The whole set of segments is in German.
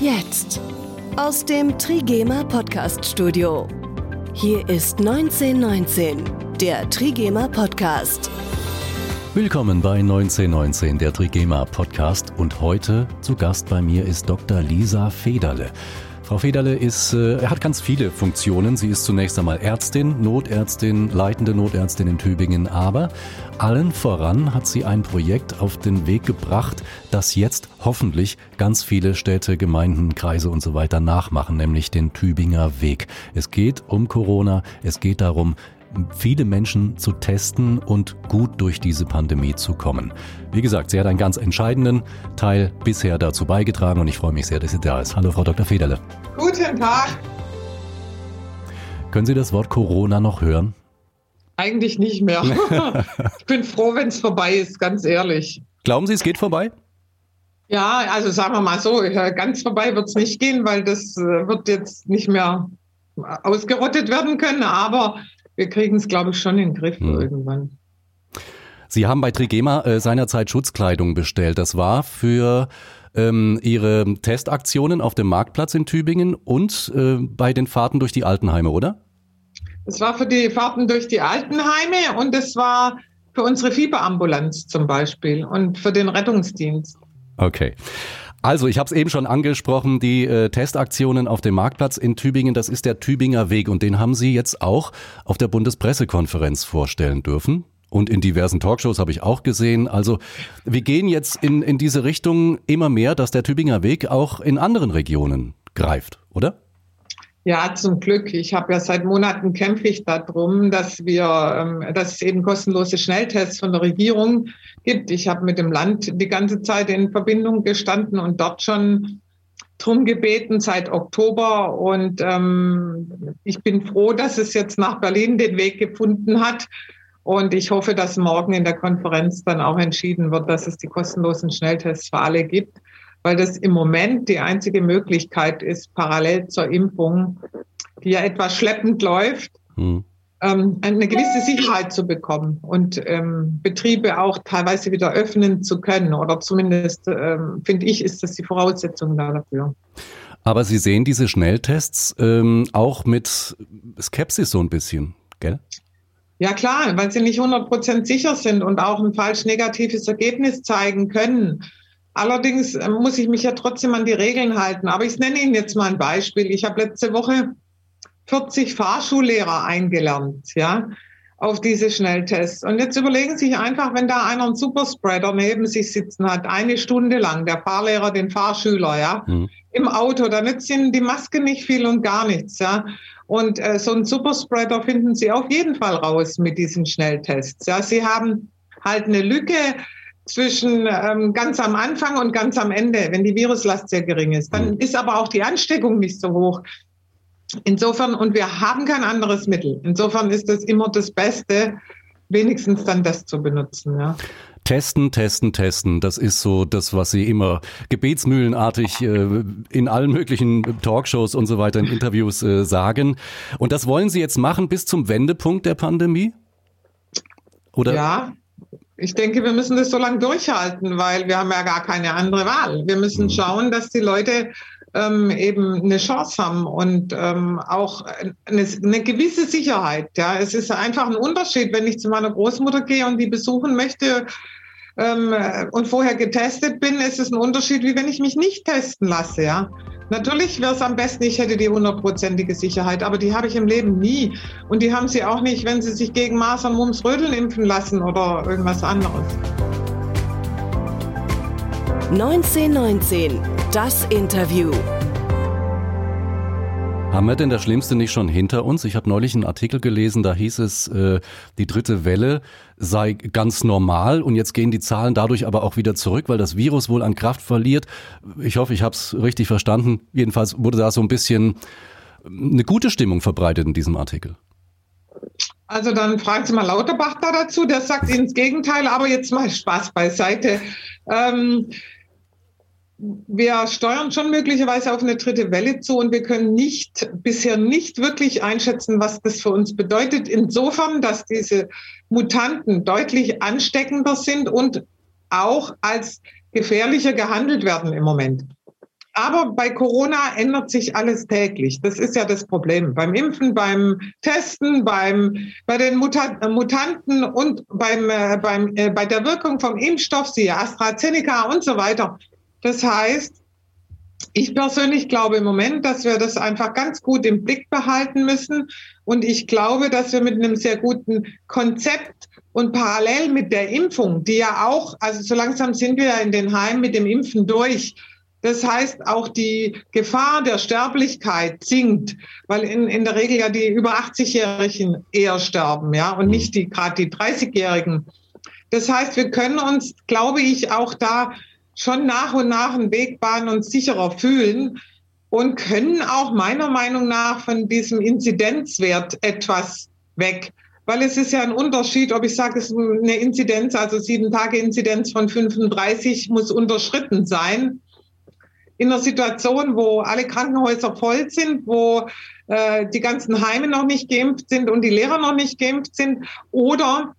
Jetzt. Aus dem Trigema Podcast Studio. Hier ist 1919, der Trigema Podcast. Willkommen bei 1919, der Trigema Podcast. Und heute zu Gast bei mir ist Dr. Lisa Federle. Frau Federle ist, äh, hat ganz viele Funktionen. Sie ist zunächst einmal Ärztin, Notärztin, leitende Notärztin in Tübingen, aber allen voran hat sie ein Projekt auf den Weg gebracht, das jetzt hoffentlich ganz viele Städte, Gemeinden, Kreise und so weiter nachmachen, nämlich den Tübinger Weg. Es geht um Corona, es geht darum, viele Menschen zu testen und gut durch diese Pandemie zu kommen. Wie gesagt, sie hat einen ganz entscheidenden Teil bisher dazu beigetragen und ich freue mich sehr, dass sie da ist. Hallo, Frau Dr. Federle. Guten Tag. Können Sie das Wort Corona noch hören? Eigentlich nicht mehr. ich bin froh, wenn es vorbei ist, ganz ehrlich. Glauben Sie, es geht vorbei? Ja, also sagen wir mal so, ganz vorbei wird es nicht gehen, weil das äh, wird jetzt nicht mehr ausgerottet werden können, aber wir kriegen es, glaube ich, schon in den Griff hm. irgendwann. Sie haben bei Trigema äh, seinerzeit Schutzkleidung bestellt. Das war für ähm, Ihre Testaktionen auf dem Marktplatz in Tübingen und äh, bei den Fahrten durch die Altenheime, oder? Es war für die Fahrten durch die Altenheime und es war für unsere Fieberambulanz zum Beispiel und für den Rettungsdienst. Okay. Also, ich habe es eben schon angesprochen, die äh, Testaktionen auf dem Marktplatz in Tübingen, das ist der Tübinger Weg und den haben Sie jetzt auch auf der Bundespressekonferenz vorstellen dürfen. Und in diversen Talkshows habe ich auch gesehen. Also wir gehen jetzt in, in diese Richtung immer mehr, dass der Tübinger Weg auch in anderen Regionen greift, oder? Ja, zum Glück. Ich habe ja seit Monaten kämpfe ich darum, dass wir, ähm, dass es eben kostenlose Schnelltests von der Regierung gibt. Ich habe mit dem Land die ganze Zeit in Verbindung gestanden und dort schon drum gebeten seit Oktober. Und ähm, ich bin froh, dass es jetzt nach Berlin den Weg gefunden hat. Und ich hoffe, dass morgen in der Konferenz dann auch entschieden wird, dass es die kostenlosen Schnelltests für alle gibt, weil das im Moment die einzige Möglichkeit ist, parallel zur Impfung, die ja etwas schleppend läuft, hm ähm, eine gewisse Sicherheit zu bekommen und ähm, Betriebe auch teilweise wieder öffnen zu können. Oder zumindest, ähm, finde ich, ist das die Voraussetzung dafür. Aber Sie sehen diese Schnelltests ähm, auch mit Skepsis so ein bisschen, gell? Ja klar, weil sie nicht 100% sicher sind und auch ein falsch negatives Ergebnis zeigen können. Allerdings äh, muss ich mich ja trotzdem an die Regeln halten. Aber ich nenne Ihnen jetzt mal ein Beispiel. Ich habe letzte Woche 40 Fahrschullehrer eingelernt, ja, auf diese Schnelltests. Und jetzt überlegen Sie sich einfach, wenn da einer einen Superspreader neben sich sitzen hat, eine Stunde lang, der Fahrlehrer den Fahrschüler, ja, mhm. im Auto, dann nützt Ihnen die Maske nicht viel und gar nichts, ja. Und äh, so einen Superspreader finden Sie auf jeden Fall raus mit diesen Schnelltests. Ja, Sie haben halt eine Lücke zwischen ähm, ganz am Anfang und ganz am Ende, wenn die Viruslast sehr gering ist. Dann mhm. ist aber auch die Ansteckung nicht so hoch. Insofern, und wir haben kein anderes Mittel. Insofern ist es immer das Beste, wenigstens dann das zu benutzen. Ja. Testen, testen, testen. Das ist so das, was Sie immer gebetsmühlenartig äh, in allen möglichen Talkshows und so weiter in Interviews äh, sagen. Und das wollen Sie jetzt machen bis zum Wendepunkt der Pandemie? Oder? Ja, ich denke, wir müssen das so lange durchhalten, weil wir haben ja gar keine andere Wahl. Wir müssen mhm. schauen, dass die Leute ähm, eben eine Chance haben und ähm, auch eine, eine, gewisse Sicherheit. Ja, es ist einfach ein Unterschied, wenn ich zu meiner Großmutter gehe und die besuchen möchte ähm, und vorher getestet bin, ist es ein Unterschied, wie wenn ich mich nicht testen lasse. Ja, natürlich wäre es am besten, ich hätte die hundertprozentige Sicherheit, aber die habe ich im Leben nie und die haben sie auch nicht, wenn sie sich gegen Masern, Mumps, Rödeln impfen lassen oder irgendwas anderes. 1919, das Interview. Haben wir denn das Schlimmste nicht schon hinter uns? Ich habe neulich einen Artikel gelesen, da hieß es, äh, die dritte Welle sei ganz normal und jetzt gehen die Zahlen dadurch aber auch wieder zurück, weil das Virus wohl an Kraft verliert. Ich hoffe, ich habe es richtig verstanden. Jedenfalls wurde da so ein bisschen eine gute Stimmung verbreitet in diesem Artikel. Also dann fragen Sie mal Lauterbach da dazu, der sagt Ihnen das Gegenteil, aber jetzt mal Spaß beiseite. Ähm, wir steuern schon möglicherweise auf eine dritte Welle zu und wir können nicht, bisher nicht wirklich einschätzen, was das für uns bedeutet. Insofern, dass diese Mutanten deutlich ansteckender sind und auch als gefährlicher gehandelt werden im Moment. Aber bei Corona ändert sich alles täglich. Das ist ja das Problem. Beim Impfen, beim Testen, beim, bei den Mutanten und beim, äh, beim, äh, bei der Wirkung vom Impfstoff, siehe AstraZeneca und so weiter. Das heißt, ich persönlich glaube im Moment, dass wir das einfach ganz gut im Blick behalten müssen. Und ich glaube, dass wir mit einem sehr guten Konzept und parallel mit der Impfung, die ja auch, also so langsam sind wir ja in den Heimen mit dem Impfen durch. Das heißt, auch die Gefahr der Sterblichkeit sinkt, weil in, in der Regel ja die über 80-Jährigen eher sterben, ja, und nicht die, gerade die 30-Jährigen. Das heißt, wir können uns, glaube ich, auch da schon nach und nach einen Weg bahnen und sicherer fühlen und können auch meiner Meinung nach von diesem Inzidenzwert etwas weg. Weil es ist ja ein Unterschied, ob ich sage, es ist eine Inzidenz, also sieben Tage Inzidenz von 35 muss unterschritten sein. In einer Situation, wo alle Krankenhäuser voll sind, wo äh, die ganzen Heime noch nicht geimpft sind und die Lehrer noch nicht geimpft sind, oder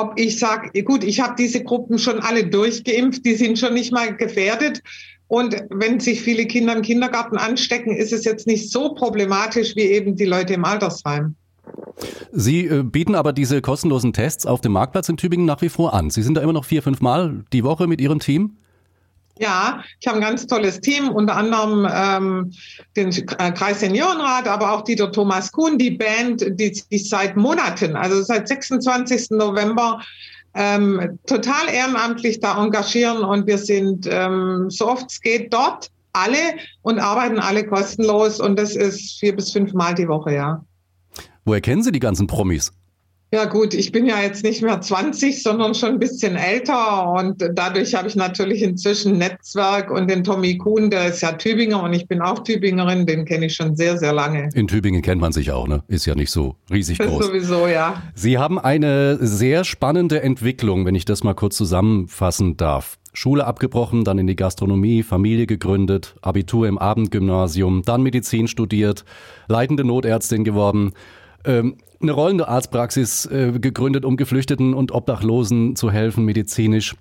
ob ich sage, gut, ich habe diese Gruppen schon alle durchgeimpft, die sind schon nicht mal gefährdet. Und wenn sich viele Kinder im Kindergarten anstecken, ist es jetzt nicht so problematisch wie eben die Leute im Altersheim. Sie äh, bieten aber diese kostenlosen Tests auf dem Marktplatz in Tübingen nach wie vor an. Sie sind da immer noch vier, fünf Mal die Woche mit Ihrem Team? Ja, ich habe ein ganz tolles Team, unter anderem ähm, den äh, Kreis Seniorenrat, aber auch Dieter Thomas Kuhn, die Band, die sich seit Monaten, also seit 26. November, ähm, total ehrenamtlich da engagieren und wir sind ähm, so oft es geht dort alle und arbeiten alle kostenlos und das ist vier bis fünf Mal die Woche, ja. Woher kennen Sie die ganzen Promis? Ja gut, ich bin ja jetzt nicht mehr 20, sondern schon ein bisschen älter und dadurch habe ich natürlich inzwischen Netzwerk und den Tommy Kuhn, der ist ja Tübinger und ich bin auch Tübingerin, den kenne ich schon sehr, sehr lange. In Tübingen kennt man sich auch, ne? Ist ja nicht so riesig groß. Sowieso, ja. Sie haben eine sehr spannende Entwicklung, wenn ich das mal kurz zusammenfassen darf. Schule abgebrochen, dann in die Gastronomie, Familie gegründet, Abitur im Abendgymnasium, dann Medizin studiert, leitende Notärztin geworden. Ähm, eine rollende Arztpraxis äh, gegründet, um Geflüchteten und Obdachlosen zu helfen, medizinisch.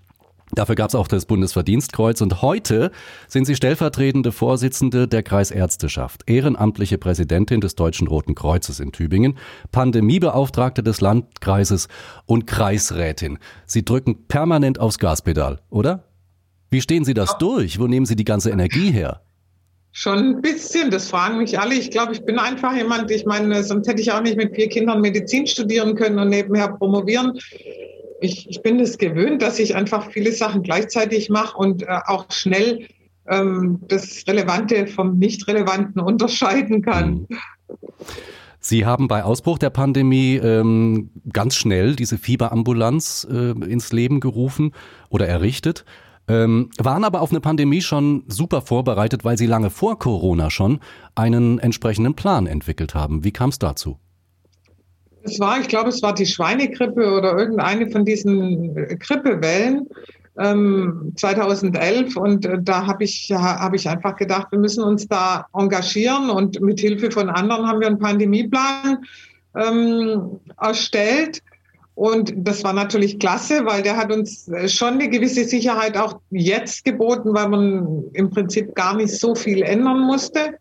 Dafür gab es auch das Bundesverdienstkreuz und heute sind Sie stellvertretende Vorsitzende der Kreisärzteschaft, ehrenamtliche Präsidentin des Deutschen Roten Kreuzes in Tübingen, Pandemiebeauftragte des Landkreises und Kreisrätin. Sie drücken permanent aufs Gaspedal, oder? Wie stehen Sie das durch? Wo nehmen Sie die ganze Energie her? Schon ein bisschen, das fragen mich alle. Ich glaube, ich bin einfach jemand, ich meine, sonst hätte ich auch nicht mit vier Kindern Medizin studieren können und nebenher promovieren. Ich, ich bin es gewöhnt, dass ich einfach viele Sachen gleichzeitig mache und äh, auch schnell ähm, das Relevante vom Nicht-Relevanten unterscheiden kann. Mhm. Sie haben bei Ausbruch der Pandemie ähm, ganz schnell diese Fieberambulanz äh, ins Leben gerufen oder errichtet. Ähm, waren aber auf eine Pandemie schon super vorbereitet, weil sie lange vor Corona schon einen entsprechenden Plan entwickelt haben. Wie kam es dazu? Es war, ich glaube, es war die Schweinegrippe oder irgendeine von diesen Grippewellen. 2011 ähm, und äh, da habe ich, hab ich einfach gedacht, wir müssen uns da engagieren und mit Hilfe von anderen haben wir einen Pandemieplan ähm, erstellt und das war natürlich klasse, weil der hat uns äh, schon eine gewisse Sicherheit auch jetzt geboten, weil man im Prinzip gar nicht so viel ändern musste.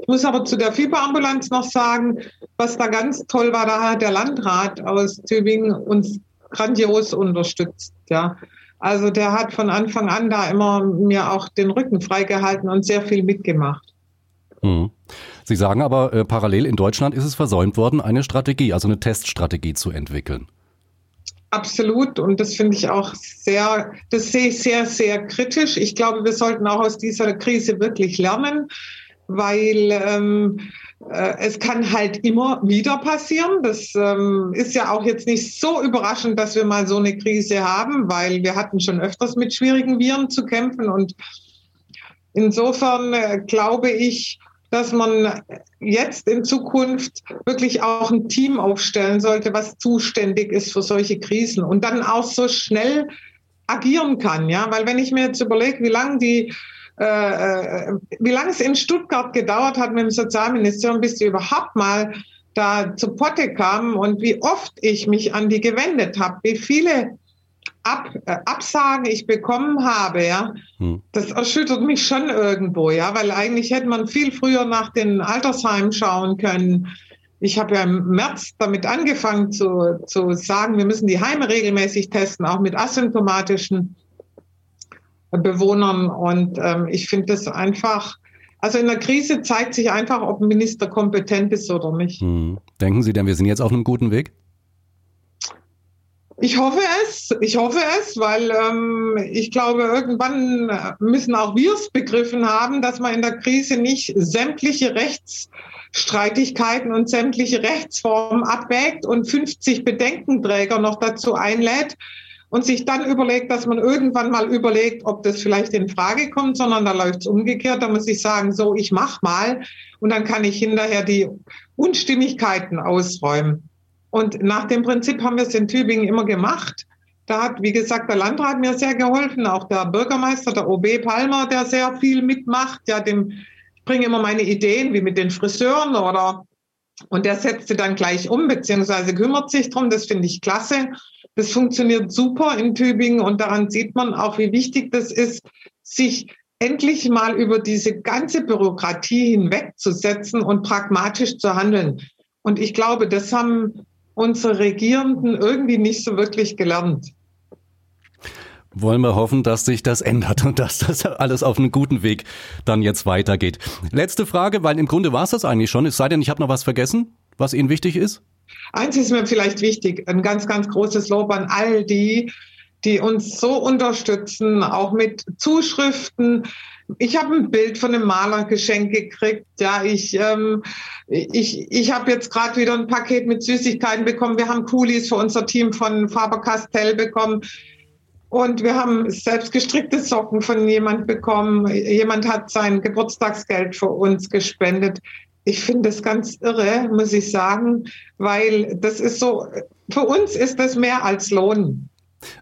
Ich muss aber zu der Fieberambulanz noch sagen, was da ganz toll war, da hat der Landrat aus Tübingen uns grandios unterstützt. Ja. Also der hat von Anfang an da immer mir auch den Rücken freigehalten und sehr viel mitgemacht. Mhm. Sie sagen aber, äh, parallel in Deutschland ist es versäumt worden, eine Strategie, also eine Teststrategie zu entwickeln. Absolut. Und das finde ich auch sehr, das sehe ich sehr, sehr kritisch. Ich glaube, wir sollten auch aus dieser Krise wirklich lernen, weil ähm, äh, es kann halt immer wieder passieren. Das ähm, ist ja auch jetzt nicht so überraschend, dass wir mal so eine Krise haben, weil wir hatten schon öfters mit schwierigen Viren zu kämpfen. Und insofern äh, glaube ich, dass man jetzt in Zukunft wirklich auch ein Team aufstellen sollte, was zuständig ist für solche Krisen und dann auch so schnell agieren kann. Ja, weil wenn ich mir jetzt überlege, wie lange die äh, äh, wie lange es in Stuttgart gedauert hat mit dem Sozialministerium, bis sie überhaupt mal da zu Potte kamen und wie oft ich mich an die gewendet habe, wie viele Ab, äh, Absagen ich bekommen habe, ja, hm. das erschüttert mich schon irgendwo, ja, weil eigentlich hätte man viel früher nach den Altersheimen schauen können. Ich habe ja im März damit angefangen zu, zu sagen, wir müssen die Heime regelmäßig testen, auch mit asymptomatischen Bewohnern. Und ähm, ich finde das einfach, also in der Krise zeigt sich einfach, ob ein Minister kompetent ist oder nicht. Hm. Denken Sie denn, wir sind jetzt auf einem guten Weg? Ich hoffe es, ich hoffe es, weil ähm, ich glaube, irgendwann müssen auch wir es begriffen haben, dass man in der Krise nicht sämtliche Rechtsstreitigkeiten und sämtliche Rechtsformen abwägt und 50 Bedenkenträger noch dazu einlädt, und sich dann überlegt, dass man irgendwann mal überlegt, ob das vielleicht in Frage kommt, sondern da läuft es umgekehrt. Da muss ich sagen, so, ich mach mal und dann kann ich hinterher die Unstimmigkeiten ausräumen. Und nach dem Prinzip haben wir es in Tübingen immer gemacht. Da hat, wie gesagt, der Landrat mir sehr geholfen, auch der Bürgermeister, der OB Palmer, der sehr viel mitmacht. Ja, dem, ich bringe immer meine Ideen, wie mit den Friseuren oder, und der setzt sie dann gleich um, beziehungsweise kümmert sich drum. Das finde ich klasse. Das funktioniert super in Tübingen und daran sieht man auch, wie wichtig das ist, sich endlich mal über diese ganze Bürokratie hinwegzusetzen und pragmatisch zu handeln. Und ich glaube, das haben unsere Regierenden irgendwie nicht so wirklich gelernt. Wollen wir hoffen, dass sich das ändert und dass das alles auf einem guten Weg dann jetzt weitergeht. Letzte Frage, weil im Grunde war es das eigentlich schon, es sei denn, ich habe noch was vergessen, was Ihnen wichtig ist? Eins ist mir vielleicht wichtig, ein ganz, ganz großes Lob an all die, die uns so unterstützen, auch mit Zuschriften. Ich habe ein Bild von einem Maler geschenkt gekriegt. Ja, ich, ähm, ich, ich habe jetzt gerade wieder ein Paket mit Süßigkeiten bekommen. Wir haben Coolies für unser Team von Faber Castell bekommen. Und wir haben selbst gestrickte Socken von jemand bekommen. Jemand hat sein Geburtstagsgeld für uns gespendet ich finde das ganz irre, muss ich sagen, weil das ist so, für uns ist das mehr als Lohn.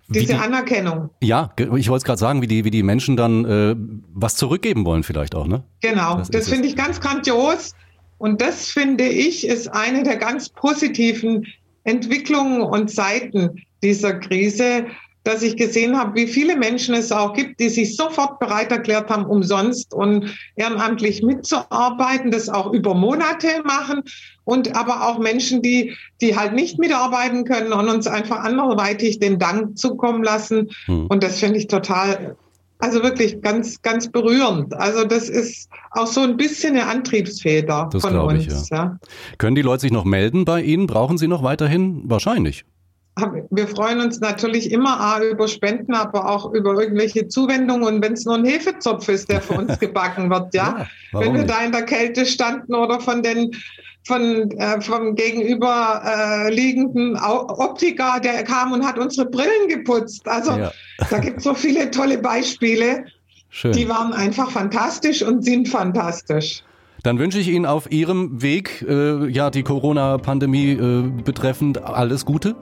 Diese die, Anerkennung. Ja, ich wollte es gerade sagen, wie die, wie die Menschen dann äh, was zurückgeben wollen, vielleicht auch, ne? Genau, das, das finde ich ganz grandios. Und das finde ich ist eine der ganz positiven Entwicklungen und Seiten dieser Krise, dass ich gesehen habe, wie viele Menschen es auch gibt, die sich sofort bereit erklärt haben, umsonst und ehrenamtlich mitzuarbeiten, das auch über Monate machen und aber auch Menschen, die, die halt nicht mitarbeiten können und uns einfach anderweitig den Dank zukommen lassen. Hm. Und das finde ich total, also wirklich ganz, ganz berührend. Also das ist auch so ein bisschen eine Antriebsfeder das von uns. Ich, ja. ja. Können die Leute sich noch melden bei Ihnen? Brauchen Sie noch weiterhin? Wahrscheinlich wir freuen uns natürlich immer A, über Spenden, aber auch über irgendwelche Zuwendungen. Und wenn es nur ein Hefezopf ist, der für uns gebacken wird, ja. ja wenn wir nicht? da in der Kälte standen oder von den von äh, vom gegenüber äh, Optiker, der kam und hat unsere Brillen geputzt. Also ja. da gibt es so viele tolle Beispiele. Schön. Die waren einfach fantastisch und sind fantastisch. Dann wünsche ich Ihnen auf Ihrem Weg, äh, ja, die Corona-Pandemie äh, betreffend, alles Gute.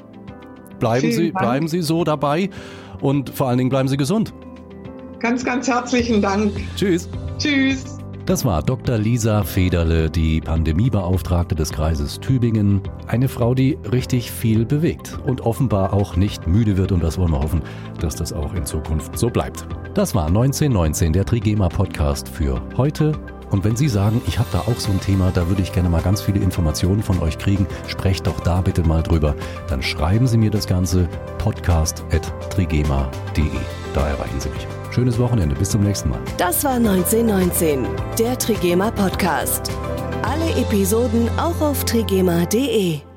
Bleiben Sie, bleiben Sie so dabei und vor allen Dingen bleiben Sie gesund. Ganz, ganz herzlichen Dank. Tschüss. Tschüss. Das war Dr. Lisa Federle, die Pandemiebeauftragte des Kreises Tübingen. Eine Frau, die richtig viel bewegt und offenbar auch nicht müde wird. Und das wollen wir hoffen, dass das auch in Zukunft so bleibt. Das war 1919, der Trigema Podcast für heute. Und wenn Sie sagen, ich habe da auch so ein Thema, da würde ich gerne mal ganz viele Informationen von euch kriegen, sprecht doch da bitte mal drüber. Dann schreiben Sie mir das Ganze podcast.trigema.de. Da erreichen Sie mich. Schönes Wochenende, bis zum nächsten Mal. Das war 1919, der Trigema Podcast. Alle Episoden auch auf trigema.de.